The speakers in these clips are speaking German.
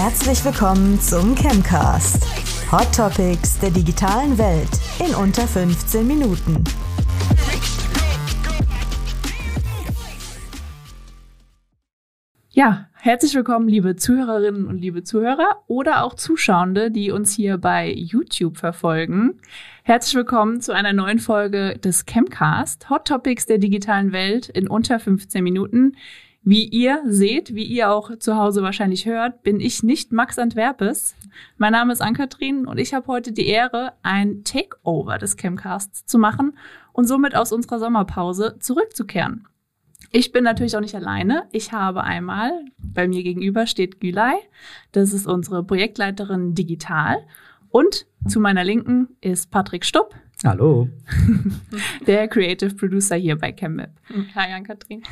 Herzlich willkommen zum Chemcast. Hot Topics der digitalen Welt in unter 15 Minuten. Ja, herzlich willkommen, liebe Zuhörerinnen und liebe Zuhörer oder auch Zuschauende, die uns hier bei YouTube verfolgen. Herzlich willkommen zu einer neuen Folge des Chemcast, Hot Topics der digitalen Welt in unter 15 Minuten. Wie ihr seht, wie ihr auch zu Hause wahrscheinlich hört, bin ich nicht Max Antwerpes. Mein Name ist Ann-Kathrin und ich habe heute die Ehre, ein Takeover des Chemcasts zu machen und somit aus unserer Sommerpause zurückzukehren. Ich bin natürlich auch nicht alleine. Ich habe einmal, bei mir gegenüber steht Gülay. Das ist unsere Projektleiterin digital. Und zu meiner Linken ist Patrick Stupp. Hallo. Der Creative Producer hier bei ChemMap. Hi, Ann-Kathrin.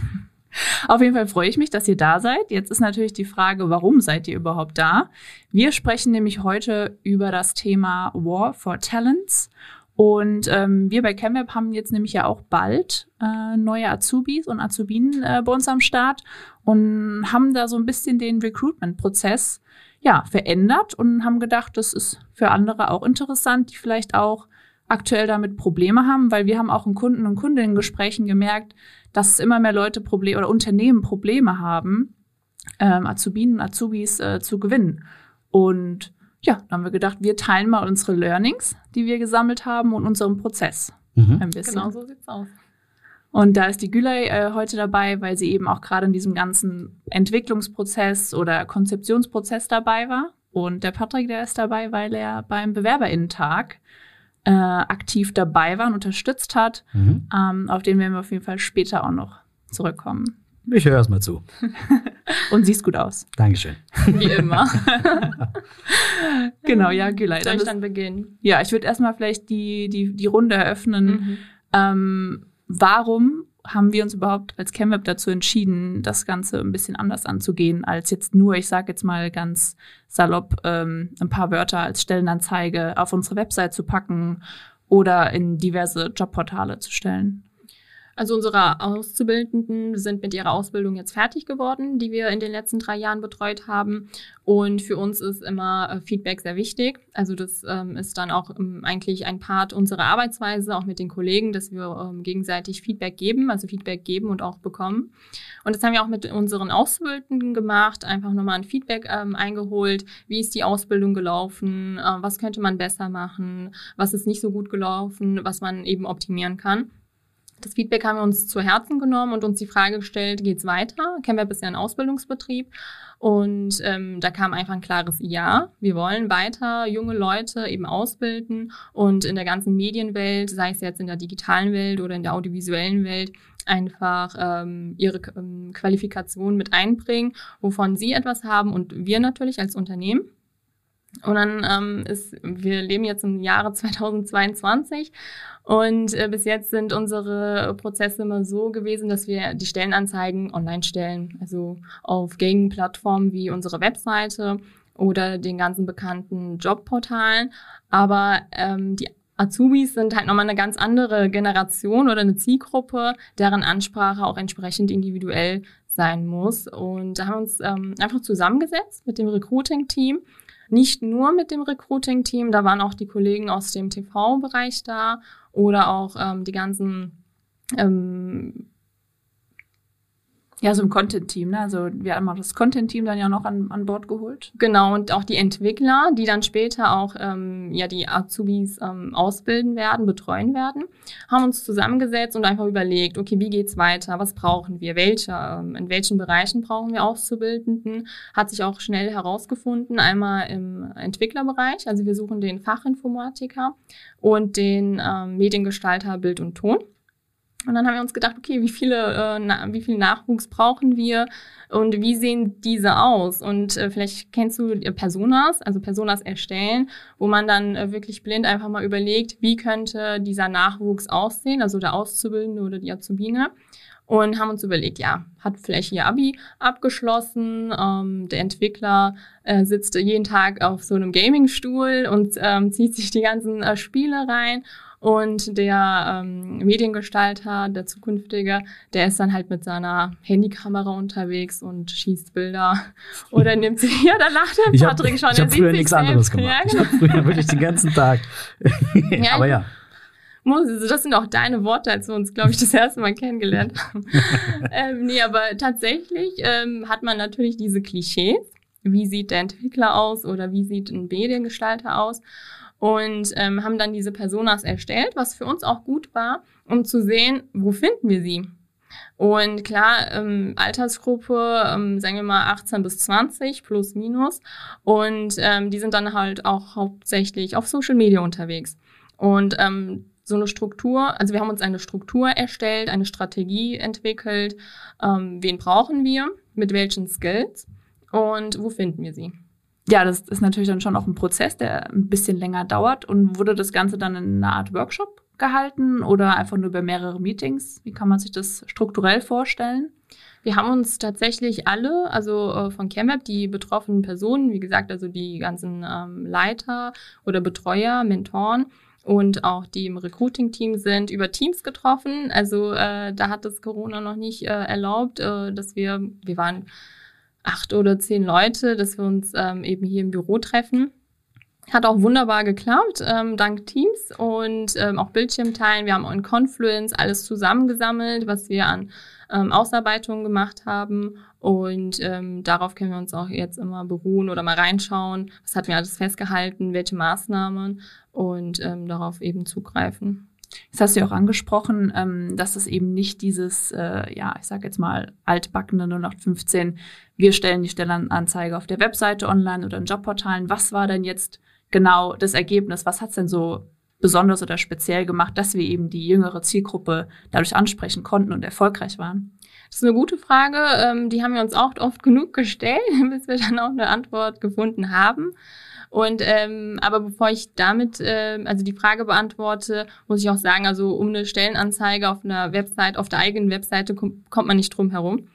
Auf jeden Fall freue ich mich, dass ihr da seid. Jetzt ist natürlich die Frage, warum seid ihr überhaupt da? Wir sprechen nämlich heute über das Thema War for Talents. Und ähm, wir bei ChemWeb haben jetzt nämlich ja auch bald äh, neue Azubis und Azubinen äh, bei uns am Start und haben da so ein bisschen den Recruitment-Prozess ja, verändert und haben gedacht, das ist für andere auch interessant, die vielleicht auch aktuell damit Probleme haben, weil wir haben auch in Kunden- und Kundinnen-Gesprächen gemerkt, dass immer mehr Leute Probleme oder Unternehmen Probleme haben, ähm, Azubinen und Azubis äh, zu gewinnen. Und ja, dann haben wir gedacht, wir teilen mal unsere Learnings, die wir gesammelt haben und unseren Prozess Mhm. ein bisschen. Genau so sieht's aus. Und da ist die Gülay äh, heute dabei, weil sie eben auch gerade in diesem ganzen Entwicklungsprozess oder Konzeptionsprozess dabei war. Und der Patrick, der ist dabei, weil er beim Bewerberinnentag äh, aktiv dabei war und unterstützt hat. Mhm. Ähm, auf den werden wir auf jeden Fall später auch noch zurückkommen. Ich höre erst mal zu. Und siehst gut aus. Dankeschön. Wie immer. Genau, ja, Gülay. Soll dann ich dann beginnen? Ja, ich würde erstmal vielleicht die, die, die Runde eröffnen. Mhm. Ähm, warum haben wir uns überhaupt als ChemWeb dazu entschieden, das Ganze ein bisschen anders anzugehen, als jetzt nur, ich sage jetzt mal ganz salopp, ähm, ein paar Wörter als Stellenanzeige auf unsere Website zu packen oder in diverse Jobportale zu stellen? Also unsere Auszubildenden sind mit ihrer Ausbildung jetzt fertig geworden, die wir in den letzten drei Jahren betreut haben. Und für uns ist immer äh, Feedback sehr wichtig. Also das ähm, ist dann auch ähm, eigentlich ein Part unserer Arbeitsweise, auch mit den Kollegen, dass wir ähm, gegenseitig Feedback geben, also Feedback geben und auch bekommen. Und das haben wir auch mit unseren Auszubildenden gemacht, einfach nochmal ein Feedback ähm, eingeholt. Wie ist die Ausbildung gelaufen? Äh, was könnte man besser machen? Was ist nicht so gut gelaufen? Was man eben optimieren kann? Das Feedback haben wir uns zu Herzen genommen und uns die Frage gestellt, geht's weiter? ChemWeb ist ja ein Ausbildungsbetrieb und ähm, da kam einfach ein klares Ja. Wir wollen weiter junge Leute eben ausbilden und in der ganzen Medienwelt, sei es jetzt in der digitalen Welt oder in der audiovisuellen Welt, einfach ähm, ihre ähm, Qualifikation mit einbringen, wovon sie etwas haben und wir natürlich als Unternehmen. Und dann ähm, ist, wir leben jetzt im Jahre 2022 und äh, bis jetzt sind unsere Prozesse immer so gewesen, dass wir die Stellenanzeigen online stellen, also auf Gegenplattformen wie unsere Webseite oder den ganzen bekannten Jobportalen. Aber ähm, die Azubis sind halt nochmal eine ganz andere Generation oder eine Zielgruppe, deren Ansprache auch entsprechend individuell sein muss. Und da haben wir uns ähm, einfach zusammengesetzt mit dem Recruiting-Team nicht nur mit dem Recruiting-Team, da waren auch die Kollegen aus dem TV-Bereich da oder auch ähm, die ganzen ähm, Ja, so im Content-Team, ne? Also wir haben auch das Content-Team dann ja noch an, an Bord geholt. Genau, und auch die Entwickler, die dann später auch ähm, ja die Azubis ähm, ausbilden werden, betreuen werden, haben uns zusammengesetzt und einfach überlegt, okay, wie geht's weiter? Was brauchen wir? Welche, ähm, in welchen Bereichen brauchen wir Auszubildenden? Hat sich auch schnell herausgefunden, einmal im Entwicklerbereich, also wir suchen den Fachinformatiker und den ähm, Mediengestalter Bild und Ton. Und dann haben wir uns gedacht, okay, wie viele, äh, na, wie viel Nachwuchs brauchen wir und wie sehen diese aus? Und äh, vielleicht kennst du Personas, also Personas erstellen, wo man dann äh, wirklich blind einfach mal überlegt, wie könnte dieser Nachwuchs aussehen, also der Auszubildende oder die Azubine. Und haben uns überlegt, ja, hat vielleicht ihr Abi abgeschlossen, ähm, der Entwickler äh, sitzt jeden Tag auf so einem Gamingstuhl und ähm, zieht sich die ganzen äh, Spiele rein Und der ähm, Mediengestalter, der zukünftige, der ist dann halt mit seiner Handykamera unterwegs und schießt Bilder oder nimmt sie. Ja, da lacht der Ich habe Patrick schon. ich er hab sieht früher nichts selbst. anderes gemacht. Ja, Ich genau. habe früher wirklich den ganzen Tag. Ja, Aber ja, Muss- also Das sind auch deine Worte, als wir uns, glaube ich, das erste Mal kennengelernt haben. ähm, nee, aber tatsächlich ähm, hat man natürlich diese Klischees. Wie sieht der Entwickler aus oder wie sieht ein Mediengestalter aus? Und ähm, haben dann diese Personas erstellt, was für uns auch gut war, um zu sehen, wo finden wir sie. Und klar, ähm, Altersgruppe, ähm, sagen wir mal 18 bis 20 plus minus. Und ähm, die sind dann halt auch hauptsächlich auf Social Media unterwegs. Und ähm, so eine Struktur, also wir haben uns eine Struktur erstellt, eine Strategie entwickelt. Ähm, wen brauchen wir? Mit welchen Skills? Und wo finden wir sie? Ja, das ist natürlich dann schon auch ein Prozess, der ein bisschen länger dauert. Und wurde das Ganze dann in einer Art Workshop gehalten oder einfach nur über mehrere Meetings? Wie kann man sich das strukturell vorstellen? Wir haben uns tatsächlich alle, also äh, von ChemWeb, die betroffenen Personen, wie gesagt, also die ganzen ähm, Leiter oder Betreuer, Mentoren und auch die im Recruiting-Team sind, über Teams getroffen. Also äh, da hat das Corona noch nicht äh, erlaubt, äh, dass wir, wir waren acht oder zehn Leute, dass wir uns ähm, eben hier im Büro treffen. Hat auch wunderbar geklappt, ähm, dank Teams und ähm, auch Bildschirmteilen. Wir haben auch in Confluence alles zusammengesammelt, was wir an ähm, Ausarbeitungen gemacht haben. Und ähm, darauf können wir uns auch jetzt immer beruhen oder mal reinschauen. Was hatten wir alles festgehalten, welche Maßnahmen und ähm, darauf eben zugreifen. Das hast du ja auch angesprochen, ähm, dass es eben nicht dieses, äh, ja, ich sag jetzt mal, altbackene 0815, wir stellen die Stellenanzeige auf der Webseite online oder in Jobportalen. Was war denn jetzt genau das Ergebnis? Was hat's denn so besonders oder speziell gemacht, dass wir eben die jüngere Zielgruppe dadurch ansprechen konnten und erfolgreich waren? Das ist eine gute Frage. Ähm, die haben wir uns auch oft genug gestellt, bis wir dann auch eine Antwort gefunden haben. Und ähm, aber bevor ich damit ähm, also die Frage beantworte, muss ich auch sagen, also um eine Stellenanzeige auf einer Website, auf der eigenen Webseite kom kommt man nicht drum herum.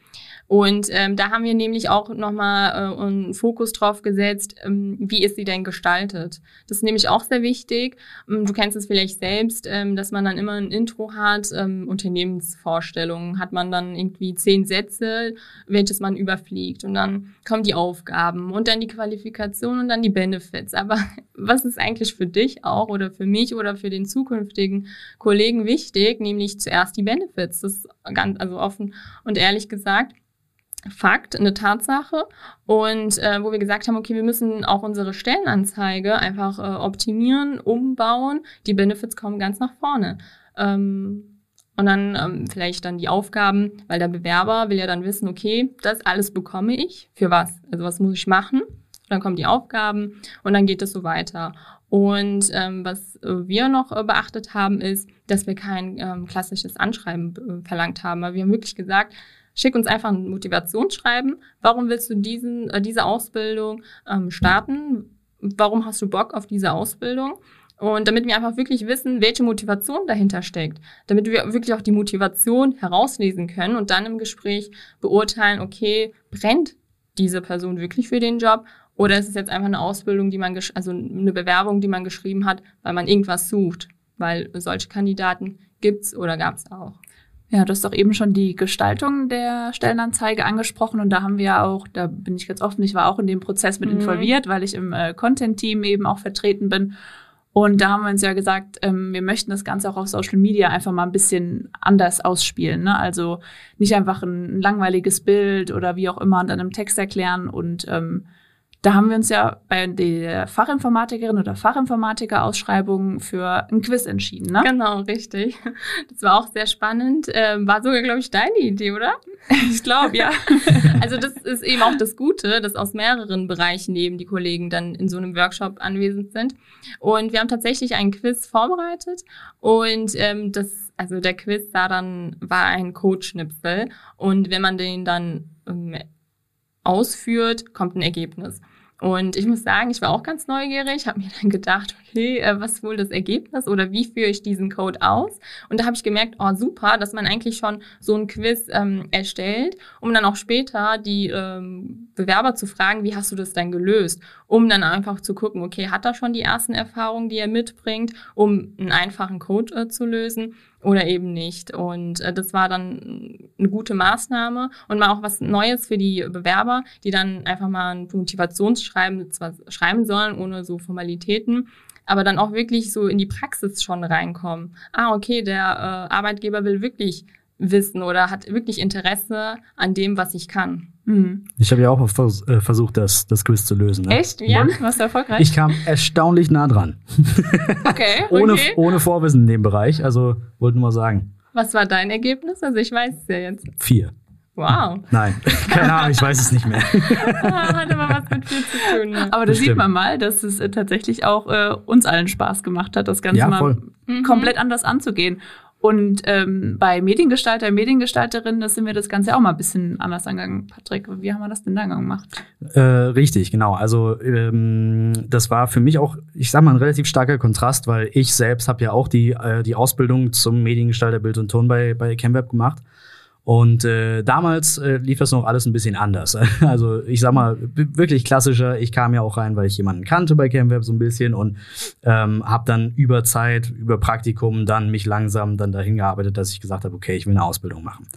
Und ähm, da haben wir nämlich auch nochmal äh, einen Fokus drauf gesetzt, ähm, wie ist sie denn gestaltet. Das ist nämlich auch sehr wichtig. Ähm, du kennst es vielleicht selbst, ähm, dass man dann immer ein Intro hat, ähm, Unternehmensvorstellungen, hat man dann irgendwie zehn Sätze, welches man überfliegt. Und dann kommen die Aufgaben und dann die Qualifikation und dann die Benefits. Aber was ist eigentlich für dich auch oder für mich oder für den zukünftigen Kollegen wichtig? Nämlich zuerst die Benefits. Das ist ganz, also offen und ehrlich gesagt. Fakt, eine Tatsache. Und äh, wo wir gesagt haben, okay, wir müssen auch unsere Stellenanzeige einfach äh, optimieren, umbauen. Die Benefits kommen ganz nach vorne. Ähm, und dann ähm, vielleicht dann die Aufgaben, weil der Bewerber will ja dann wissen, okay, das alles bekomme ich. Für was? Also was muss ich machen? Dann kommen die Aufgaben und dann geht es so weiter. Und ähm, was wir noch äh, beachtet haben, ist, dass wir kein ähm, klassisches Anschreiben äh, verlangt haben. Aber wir haben wirklich gesagt, Schick uns einfach ein Motivationsschreiben. Warum willst du diesen, äh, diese Ausbildung ähm, starten? Warum hast du Bock auf diese Ausbildung? Und damit wir einfach wirklich wissen, welche Motivation dahinter steckt. Damit wir wirklich auch die Motivation herauslesen können und dann im Gespräch beurteilen, okay, brennt diese Person wirklich für den Job? Oder ist es jetzt einfach eine Ausbildung, die man, also eine Bewerbung, die man geschrieben hat, weil man irgendwas sucht? Weil solche Kandidaten gibt's oder gab's auch. Ja, du hast doch eben schon die Gestaltung der Stellenanzeige angesprochen und da haben wir ja auch, da bin ich ganz offen, ich war auch in dem Prozess mit Mhm. involviert, weil ich im äh, Content-Team eben auch vertreten bin. Und da haben wir uns ja gesagt, ähm, wir möchten das Ganze auch auf Social Media einfach mal ein bisschen anders ausspielen. Ne? Also nicht einfach ein langweiliges Bild oder wie auch immer und dann im Text erklären. Und ähm, da haben wir uns ja bei der Fachinformatikerin oder Fachinformatiker-Ausschreibung für ein Quiz entschieden. Ne? Genau, richtig. Das war auch sehr spannend. Ähm, war sogar, glaube ich, deine Idee, oder? Ich glaube, ja. Also das ist eben auch das Gute, dass aus mehreren Bereichen eben die Kollegen dann in so einem Workshop anwesend sind. Und wir haben tatsächlich einen Quiz vorbereitet und ähm, das, also der Quiz da dann war ein Codeschnipsel und wenn man den dann ähm, ausführt, kommt ein Ergebnis. Und ich muss sagen, ich war auch ganz neugierig, habe mir dann gedacht, okay, äh, was ist wohl das Ergebnis oder wie führe ich diesen Code aus? Und da habe ich gemerkt, oh super, dass man eigentlich schon so ein Quiz ähm, erstellt, um dann auch später die ähm, Bewerber zu fragen, wie hast du das denn gelöst? Um dann einfach zu gucken, okay, hat er schon die ersten Erfahrungen, die er mitbringt, um einen einfachen Code äh, zu lösen? Oder eben nicht. Und äh, das war dann eine gute Maßnahme und mal auch was Neues für die Bewerber, die dann einfach mal ein Motivationsschreiben zwar schreiben sollen, ohne so Formalitäten, aber dann auch wirklich so in die Praxis schon reinkommen. Ah, okay, der äh, Arbeitgeber will wirklich wissen oder hat wirklich Interesse an dem, was ich kann. Mhm. Ich habe ja auch vers äh, versucht, das, das Quiz zu lösen. Ne? Echt? Ja, warst du erfolgreich? Ich kam erstaunlich nah dran. Okay. ohne, okay. ohne Vorwissen in dem Bereich, also wollte nur mal sagen. Was war dein Ergebnis? Also ich weiß es ja jetzt. Vier. Wow. Nein, keine Ahnung, ich weiß es nicht mehr. ah, hat aber was mit viel zu tun. Ne? Aber da sieht man mal, dass es äh, tatsächlich auch äh, uns allen Spaß gemacht hat, das Ganze ja, mal mhm. komplett anders anzugehen. Und ähm, bei Mediengestalter, Mediengestalterin, das sind wir das Ganze auch mal ein bisschen anders angegangen. Patrick, wie haben wir das denn da gemacht? Äh, richtig, genau. Also ähm, das war für mich auch, ich sag mal, ein relativ starker Kontrast, weil ich selbst habe ja auch die, äh, die Ausbildung zum Mediengestalter Bild und Ton bei, bei ChemWeb gemacht. Und äh, damals äh, lief das noch alles ein bisschen anders. Also ich sag mal, wirklich klassischer. Ich kam ja auch rein, weil ich jemanden kannte bei CamWeb so ein bisschen und ähm, habe dann über Zeit, über Praktikum dann mich langsam dann dahin gearbeitet, dass ich gesagt habe, okay, ich will eine Ausbildung machen.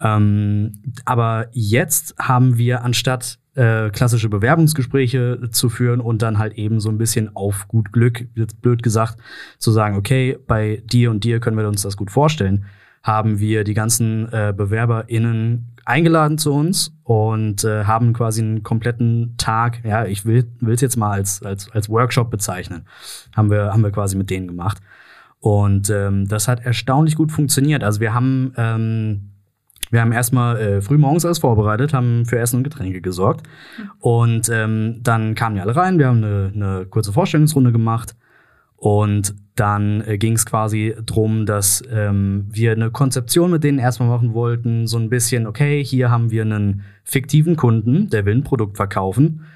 Ähm, aber jetzt haben wir anstatt äh, klassische Bewerbungsgespräche zu führen und dann halt eben so ein bisschen auf gut Glück, jetzt blöd gesagt, zu sagen, okay, bei dir und dir können wir uns das gut vorstellen haben wir die ganzen äh, BewerberInnen eingeladen zu uns und äh, haben quasi einen kompletten Tag, ja, ich will es jetzt mal als, als, als Workshop bezeichnen, haben wir, haben wir quasi mit denen gemacht. Und ähm, das hat erstaunlich gut funktioniert. Also wir haben, ähm, wir haben erstmal äh, früh morgens alles vorbereitet, haben für Essen und Getränke gesorgt. Und ähm, dann kamen die alle rein, wir haben eine, eine kurze Vorstellungsrunde gemacht und dann äh, ging es quasi drum, dass ähm, wir eine Konzeption mit denen erstmal machen wollten. So ein bisschen, okay, hier haben wir einen fiktiven Kunden, der will ein Produkt verkaufen.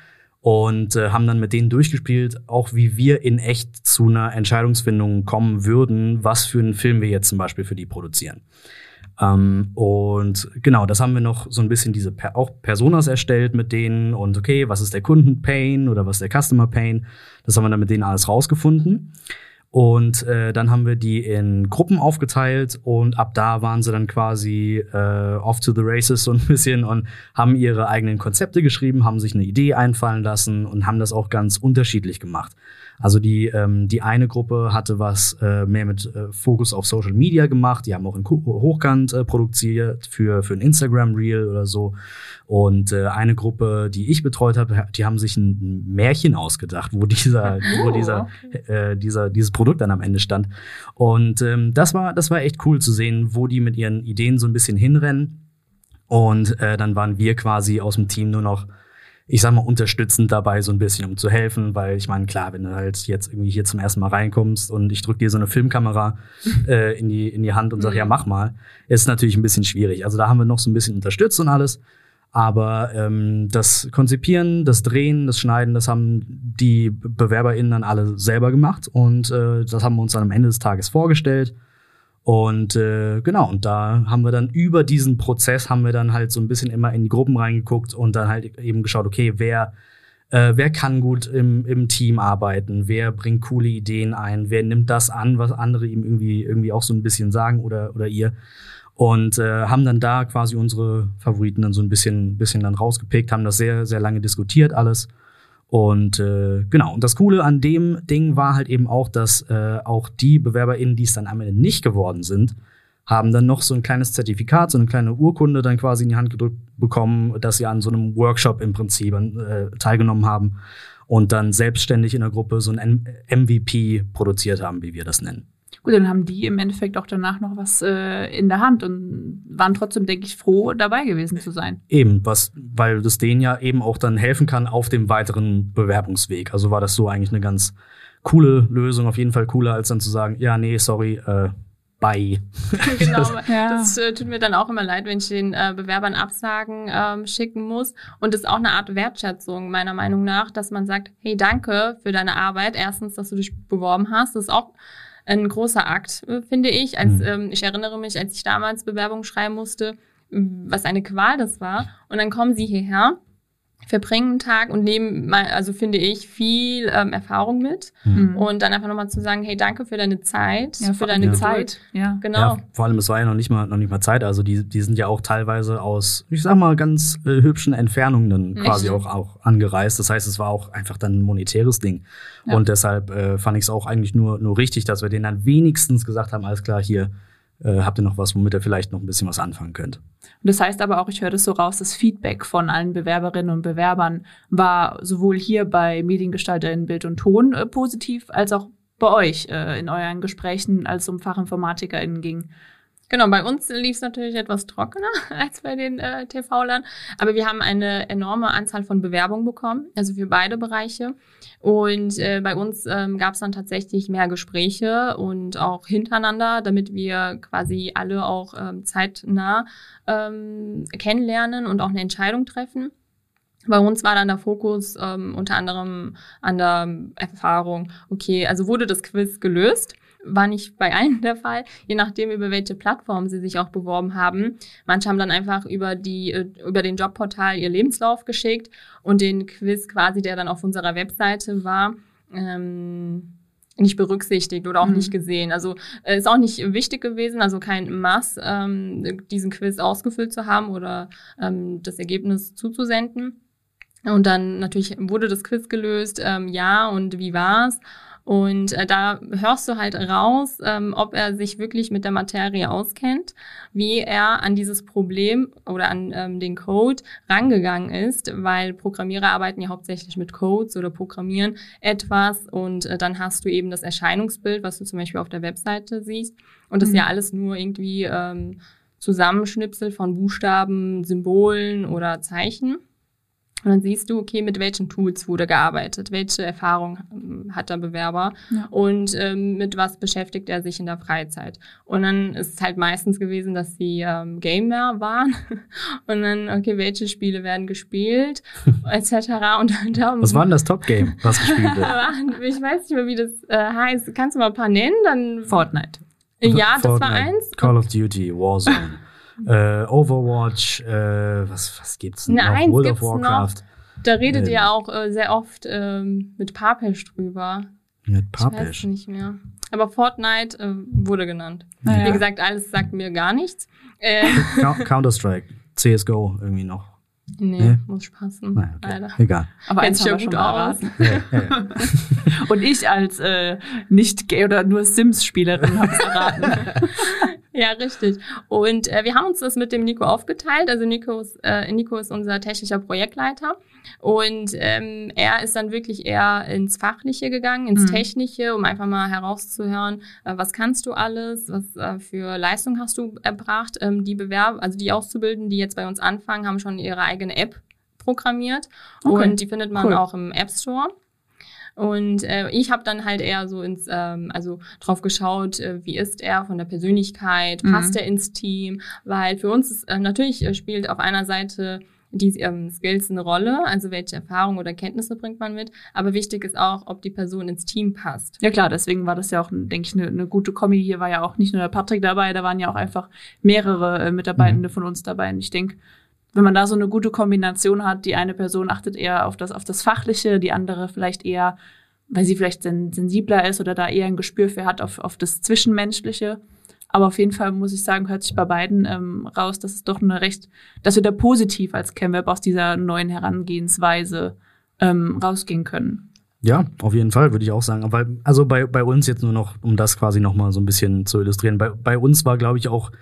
Und äh, haben dann mit denen durchgespielt, auch wie wir in echt zu einer Entscheidungsfindung kommen würden, was für einen Film wir jetzt zum Beispiel für die produzieren. Ähm, und genau, das haben wir noch so ein bisschen diese per auch Personas erstellt mit denen und okay, was ist der Kundenpain oder was ist der Customer Pain? Das haben wir dann mit denen alles rausgefunden. Und äh, dann haben wir die in Gruppen aufgeteilt und ab da waren sie dann quasi äh, off to the races so ein bisschen und haben ihre eigenen Konzepte geschrieben, haben sich eine Idee einfallen lassen und haben das auch ganz unterschiedlich gemacht. Also die, ähm, die eine Gruppe hatte was äh, mehr mit äh, Fokus auf Social Media gemacht. Die haben auch in Hochkant äh, produziert für, für ein Instagram-Reel oder so. Und äh, eine Gruppe, die ich betreut habe, die haben sich ein Märchen ausgedacht, wo dieser, oh, wo dieser, äh, dieser, dieses Produkt dann am Ende stand. Und ähm, das war, das war echt cool zu sehen, wo die mit ihren Ideen so ein bisschen hinrennen. Und äh, dann waren wir quasi aus dem Team nur noch ich sag mal, unterstützend dabei, so ein bisschen, um zu helfen, weil ich meine, klar, wenn du halt jetzt irgendwie hier zum ersten Mal reinkommst und ich drück dir so eine Filmkamera äh, in, die, in die Hand und sag, mhm. ja, mach mal, ist natürlich ein bisschen schwierig. Also da haben wir noch so ein bisschen unterstützt und alles. Aber ähm, das Konzipieren, das Drehen, das Schneiden, das haben die BewerberInnen dann alle selber gemacht und äh, das haben wir uns dann am Ende des Tages vorgestellt. Und äh, genau, und da haben wir dann über diesen Prozess haben wir dann halt so ein bisschen immer in die Gruppen reingeguckt und dann halt eben geschaut, okay, wer äh, wer kann gut im, im Team arbeiten, wer bringt coole Ideen ein, wer nimmt das an, was andere ihm irgendwie irgendwie auch so ein bisschen sagen oder oder ihr? Und äh, haben dann da quasi unsere Favoriten dann so ein bisschen bisschen dann rausgepickt, haben das sehr sehr lange diskutiert alles und äh, genau, und das Coole an dem Ding war halt eben auch, dass äh, auch die BewerberInnen, die es dann am Ende nicht geworden sind, haben dann noch so ein kleines Zertifikat, so eine kleine Urkunde dann quasi in die Hand gedrückt bekommen, dass sie an so einem Workshop im Prinzip äh, teilgenommen haben und dann selbstständig in der Gruppe so ein MVP produziert haben, wie wir das nennen. Gut, dann haben die im Endeffekt auch danach noch was äh, in der Hand und waren trotzdem, denke ich, froh, dabei gewesen zu sein. Eben, was, weil das denen ja eben auch dann helfen kann auf dem weiteren Bewerbungsweg. Also war das so eigentlich eine ganz coole Lösung, auf jeden Fall cooler, als dann zu sagen, ja, nee, sorry, äh, bei. genau, Ja. das äh, tut mir dann auch immer leid, wenn ich den äh, Bewerbern Absagen ähm, schicken muss. Und das ist auch eine Art Wertschätzung meiner Meinung nach, dass man sagt, hey, danke für deine Arbeit. Erstens, dass du dich beworben hast. Das ist auch ein großer Akt, äh, finde ich. Als, Mhm. ähm, ich erinnere mich, als ich damals Bewerbung schreiben musste, was eine Qual das war. Und dann kommen sie hierher, verbringen einen Tag und nehmen, mal, also finde ich, viel ähm, Erfahrung mit. Mhm. Und dann einfach nochmal zu sagen, hey, danke für deine Zeit, ja, für vor deine allem Ja. Zeit. Ja. Genau. Ja, vor allem, es war ja noch nicht mal, noch nicht mal Zeit. Also die, die sind ja auch teilweise aus, ich sag mal, ganz äh, hübschen Entfernungen dann quasi Echt? auch, auch angereist. Das heißt, es war auch einfach dann ein monetäres Ding. Ja. Und deshalb äh, fand ich es auch eigentlich nur, nur richtig, dass wir denen dann wenigstens gesagt haben, alles klar, hier äh, habt ihr noch was, womit ihr vielleicht noch ein bisschen was anfangen könnt. Und das heißt aber auch, ich höre das so raus, das Feedback von allen Bewerberinnen und Bewerbern war sowohl hier bei Mediengestalterinnen Bild und Ton äh, positiv, als auch bei euch äh, in euren Gesprächen, als es um FachinformatikerInnen ging. Genau, bei uns lief es natürlich etwas trockener als bei den äh, TV-Lern, aber wir haben eine enorme Anzahl von Bewerbungen bekommen, also für beide Bereiche. Und äh, bei uns ähm, gab es dann tatsächlich mehr Gespräche und auch hintereinander, damit wir quasi alle auch ähm, zeitnah ähm, kennenlernen und auch eine Entscheidung treffen. Bei uns war dann der Fokus ähm, unter anderem an der Erfahrung, okay, also wurde das Quiz gelöst? War nicht bei allen der Fall, je nachdem, über welche Plattform sie sich auch beworben haben. Manche haben dann einfach über die, äh, über den Jobportal ihr Lebenslauf geschickt und den Quiz quasi, der dann auf unserer Webseite war, ähm, nicht berücksichtigt oder auch Mhm. nicht gesehen. Also äh, ist auch nicht wichtig gewesen, also kein Mass, ähm, diesen Quiz ausgefüllt zu haben oder ähm, das Ergebnis zuzusenden. Und dann natürlich wurde das Quiz gelöst, ähm, ja, und wie war's? Und äh, da hörst du halt raus, ähm, ob er sich wirklich mit der Materie auskennt, wie er an dieses Problem oder an ähm, den Code rangegangen ist, weil Programmierer arbeiten ja hauptsächlich mit Codes oder programmieren etwas und äh, dann hast du eben das Erscheinungsbild, was du zum Beispiel auf der Webseite siehst. Und das ist Mhm. ja alles nur irgendwie ähm, Zusammenschnipsel von Buchstaben, Symbolen oder Zeichen. Und dann siehst du, okay, mit welchen Tools wurde gearbeitet, welche Erfahrung ähm, hat der Bewerber Ja. und ähm, mit was beschäftigt er sich in der Freizeit. Und dann ist es halt meistens gewesen, dass sie ähm, Gamer waren und dann, okay, welche Spiele werden gespielt, etc. Und dann da Was war denn das Top-Game, was gespielt wird? Ich weiß nicht mehr, wie das äh, heißt. Kannst du mal ein paar nennen? Dann Fortnite. ja, das war eins. Call of Duty, Warzone, äh, Overwatch, äh, was, was gibt's denn Na, noch? World gibt's of Warcraft. Da redet Äh, ihr auch äh, sehr oft ähm, mit Papesch drüber. Mit Ich weiß Papisch. nicht mehr. Aber Fortnite äh, wurde genannt. Naja. Wie gesagt, alles sagt mir gar nichts. Äh, Counter-Strike, CSGO irgendwie noch. nee, Nee. muss passen. Naja, okay. Leider. Egal. Aber eins ja gut schon mal aus. Ja, ja, ja. Und ich als äh, nicht gay oder nur Sims-Spielerin habe es erraten. Ja, richtig. Und äh, wir haben uns das mit dem Nico aufgeteilt. Also Nico ist, äh, Nico ist unser technischer Projektleiter. Und ähm, er ist dann wirklich eher ins Fachliche gegangen, ins Mhm. Technische, um einfach mal herauszuhören, äh, was kannst du alles, was äh, für Leistung hast du erbracht. Ähm, die Bewerber, also die Auszubildenden, die jetzt bei uns anfangen, haben schon ihre eigene App programmiert. Okay. Und die findet man Cool. auch im App Store. Und äh, ich habe dann halt eher so ins, ähm, also drauf geschaut, äh, wie ist er von der Persönlichkeit, Mhm. passt er ins Team, weil für uns ist, äh, natürlich äh, spielt auf einer Seite die ähm, Skills eine Rolle, also welche Erfahrungen oder Kenntnisse bringt man mit, aber wichtig ist auch, ob die Person ins Team passt. Ja klar, deswegen war das ja auch, denke ich, eine, eine gute Kombi. Hier war ja auch nicht nur der Patrick dabei, da waren ja auch einfach mehrere äh, Mitarbeitende von uns dabei. Und ich denke, wenn man da so eine gute Kombination hat, die eine Person achtet eher auf das, auf das Fachliche, die andere vielleicht eher, weil sie vielleicht sen sensibler ist oder da eher ein Gespür für hat, auf, auf das Zwischenmenschliche. Aber auf jeden Fall muss ich sagen, hört sich bei beiden ähm, raus, dass es doch eine recht, dass wir da positiv als ChemWeb aus dieser neuen Herangehensweise ähm, rausgehen können. Ja, auf jeden Fall, würde ich auch sagen. Aber also bei, bei uns jetzt nur noch, um das quasi nochmal so ein bisschen zu illustrieren, bei, bei uns war, glaube ich, auch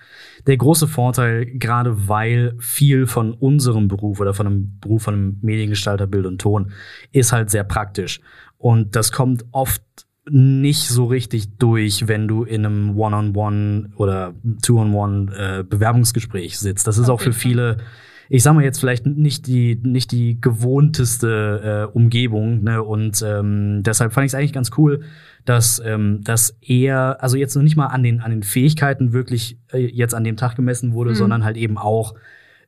der große Vorteil, gerade weil viel von unserem Beruf oder von einem Beruf von einem Mediengestalter Bild und Ton ist halt sehr praktisch. Und das kommt oft nicht so richtig durch, wenn du in einem One-on-One oder Two-on-One äh, Bewerbungsgespräch sitzt. Das ist Auf auch für viele ich sag mal jetzt vielleicht nicht die, nicht die gewohnteste äh, Umgebung. Ne? Und ähm, deshalb fand ich es eigentlich ganz cool, dass, ähm, dass er, also jetzt noch nicht mal an den, an den Fähigkeiten wirklich äh, jetzt an dem Tag gemessen wurde, Mhm. sondern halt eben auch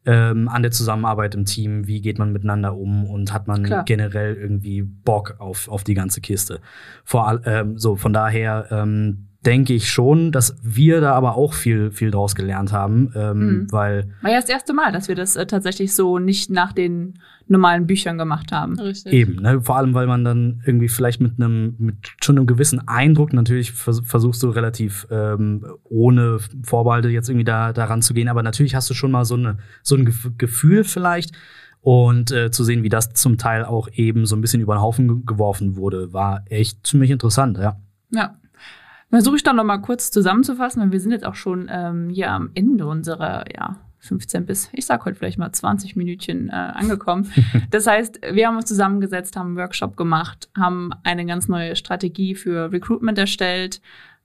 ähm, an der Zusammenarbeit im Team, wie geht man miteinander um und hat man Klar. generell irgendwie Bock auf, auf die ganze Kiste. Vor ähm, so, von daher ähm, denke ich schon, dass wir da aber auch viel, viel draus gelernt haben, ähm, Mhm. weil War ja das erste Mal, dass wir das äh, tatsächlich so nicht nach den normalen Büchern gemacht haben. Richtig. Eben, ne? Vor allem, weil man dann irgendwie vielleicht mit einem, mit schon einem gewissen Eindruck, natürlich vers versuchst du relativ ähm, ohne Vorbehalte jetzt irgendwie da daran zu gehen, aber natürlich hast du schon mal so, eine, so ein Gef Gefühl vielleicht. Und äh, zu sehen, wie das zum Teil auch eben so ein bisschen über den Haufen ge- geworfen wurde, war echt ziemlich interessant, ja. Ja. Versuche ich dann noch mal kurz zusammenzufassen, weil wir sind jetzt auch schon ähm, hier am Ende unserer ja, 15 bis, ich sag heute vielleicht mal 20 Minütchen äh, angekommen. Das heißt, wir haben uns zusammengesetzt, haben einen Workshop gemacht, haben eine ganz neue Strategie für Recruitment erstellt,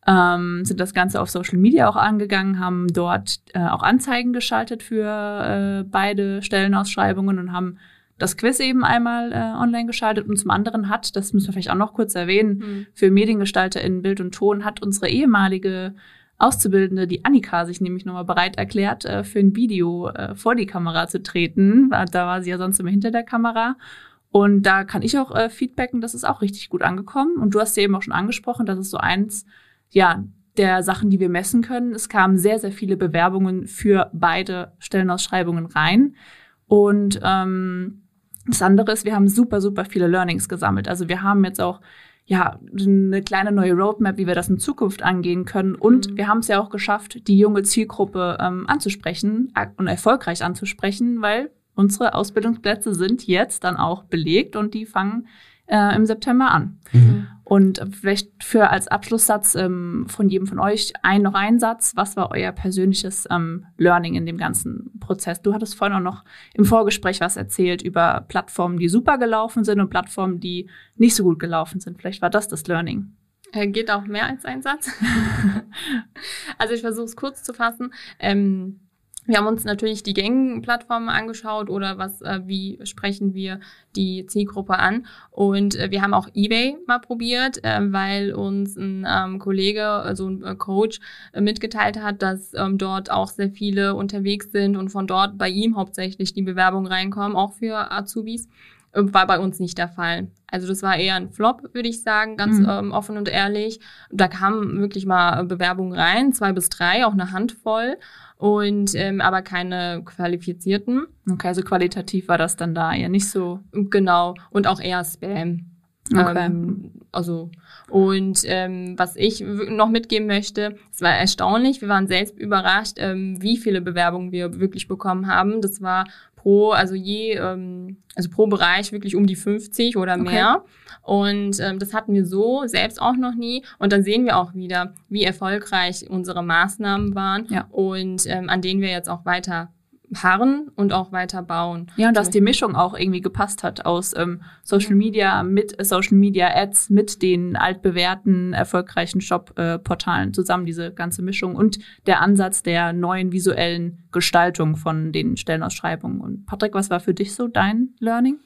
ähm, sind das Ganze auf Social Media auch angegangen, haben dort äh, auch Anzeigen geschaltet für äh, beide Stellenausschreibungen und haben das Quiz eben einmal äh, online geschaltet und zum anderen hat, das müssen wir vielleicht auch noch kurz erwähnen, Mhm. für Mediengestalter in Bild und Ton hat unsere ehemalige Auszubildende, die Annika, sich nämlich nochmal bereit erklärt, äh, für ein Video äh, vor die Kamera zu treten. Da war sie ja sonst immer hinter der Kamera. Und da kann ich auch äh, feedbacken, das ist auch richtig gut angekommen. Und du hast ja eben auch schon angesprochen, das ist so eins, ja, der Sachen, die wir messen können. Es kamen sehr, sehr viele Bewerbungen für beide Stellenausschreibungen rein. Und ähm, das andere ist, wir haben super, super viele Learnings gesammelt. Also wir haben jetzt auch ja eine kleine neue Roadmap, wie wir das in Zukunft angehen können. Und Mhm. wir haben es ja auch geschafft, die junge Zielgruppe ähm, anzusprechen und erfolgreich anzusprechen, weil unsere Ausbildungsplätze sind jetzt dann auch belegt und die fangen äh, im September an. Mhm. Und vielleicht für als Abschlusssatz ähm, von jedem von euch ein noch ein Satz. Was war euer persönliches ähm, Learning in dem ganzen Prozess? Du hattest vorhin auch noch im Vorgespräch was erzählt über Plattformen, die super gelaufen sind und Plattformen, die nicht so gut gelaufen sind. Vielleicht war das das Learning. Äh, Geht auch mehr als ein Satz. also ich versuche es kurz zu fassen. Ähm, wir haben uns natürlich die gängigen Plattformen angeschaut oder was, äh, wie sprechen wir die Zielgruppe an. Und äh, wir haben auch eBay mal probiert, äh, weil uns ein ähm, Kollege, also ein äh, Coach, äh, mitgeteilt hat, dass ähm, dort auch sehr viele unterwegs sind und von dort bei ihm hauptsächlich die Bewerbungen reinkommen, auch für Azubis. Äh, War bei uns nicht der Fall. Also das war eher ein Flop, würde ich sagen, ganz Mhm. ähm, offen und ehrlich. Da kamen wirklich mal Bewerbungen rein, zwei bis drei, auch eine Handvoll. Und ähm, aber keine qualifizierten. Okay, also qualitativ war das dann da eher nicht so. Genau. Und auch eher Spam. Okay. Ähm, also, und ähm, was ich noch mitgeben möchte, es war erstaunlich, wir waren selbst überrascht, ähm, wie viele Bewerbungen wir wirklich bekommen haben. Das war pro, also je, ähm, also pro Bereich wirklich um die 50 oder Okay. mehr. Und ähm, das hatten wir so selbst auch noch nie. Und dann sehen wir auch wieder, wie erfolgreich unsere Maßnahmen waren Ja. und ähm, an denen wir jetzt auch weiter harren und auch weiter bauen. Ja, und dass die Mischung auch irgendwie gepasst hat aus ähm, Social Media mit äh, Social Media Ads, mit den altbewährten, erfolgreichen Shop-Portalen zusammen, diese ganze Mischung und der Ansatz der neuen visuellen Gestaltung von den Stellenausschreibungen. Und Patrick, was war für dich so dein Learning?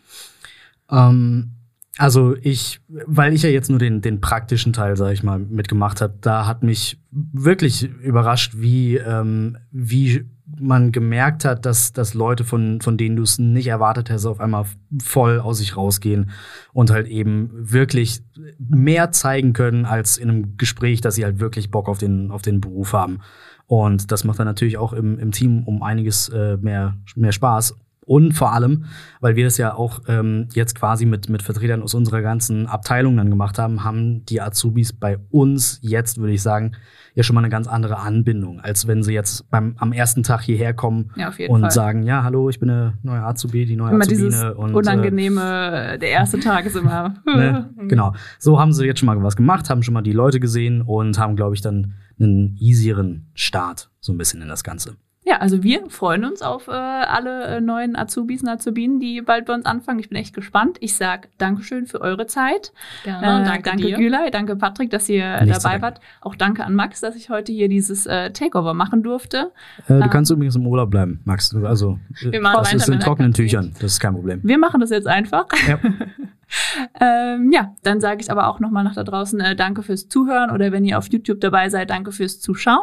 Ähm, also ich, weil ich ja jetzt nur den, den praktischen Teil, sag ich mal, mitgemacht habe, da hat mich wirklich überrascht, wie, ähm, wie man gemerkt hat, dass, dass Leute, von, von denen du es nicht erwartet hättest, auf einmal voll aus sich rausgehen und halt eben wirklich mehr zeigen können als in einem Gespräch, dass sie halt wirklich Bock auf den, auf den Beruf haben. Und das macht dann natürlich auch im, im Team um einiges äh, mehr, mehr Spaß. Und vor allem, weil wir das ja auch ähm, jetzt quasi mit, mit Vertretern aus unserer ganzen Abteilung dann gemacht haben, haben die Azubis bei uns jetzt, würde ich sagen, ja schon mal eine ganz andere Anbindung, als wenn sie jetzt beim, am ersten Tag hierher kommen Ja, und Fall. sagen, ja, hallo, ich bin eine neue Azubi, die neue immer Azubine. dieses und, äh, unangenehme, der erste Tag ist immer. Ne? Genau. So haben sie jetzt schon mal was gemacht, haben schon mal die Leute gesehen und haben, glaube ich, dann einen easieren Start so ein bisschen in das Ganze. Ja, also wir freuen uns auf äh, alle äh, neuen Azubis und Azubinen, die bald bei uns anfangen. Ich bin echt gespannt. Ich sag Dankeschön für eure Zeit. Gerne, Äh, danke danke dir. Gülay, danke Patrick, dass ihr Nichts dabei wart. Auch danke an Max, dass ich heute hier dieses äh, Takeover machen durfte. Äh, du Ähm. kannst übrigens im Urlaub bleiben, Max. Also, Wir machen das ist in trockenen. Tüchern. Das ist kein Problem. Wir machen das jetzt einfach. Ja. ähm, ja, dann sage ich aber auch nochmal nach da draußen äh, danke fürs Zuhören oder wenn ihr auf YouTube dabei seid, danke fürs Zuschauen.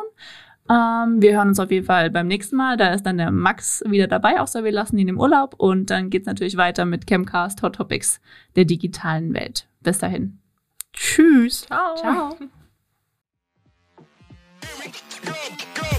Ähm, wir hören uns auf jeden Fall beim nächsten Mal. Da ist dann der Max wieder dabei, außer wir lassen ihn im Urlaub. Und dann geht's natürlich weiter mit Chemcast Hot Topics der digitalen Welt. Bis dahin. Tschüss. Ciao. Ciao. Go, go.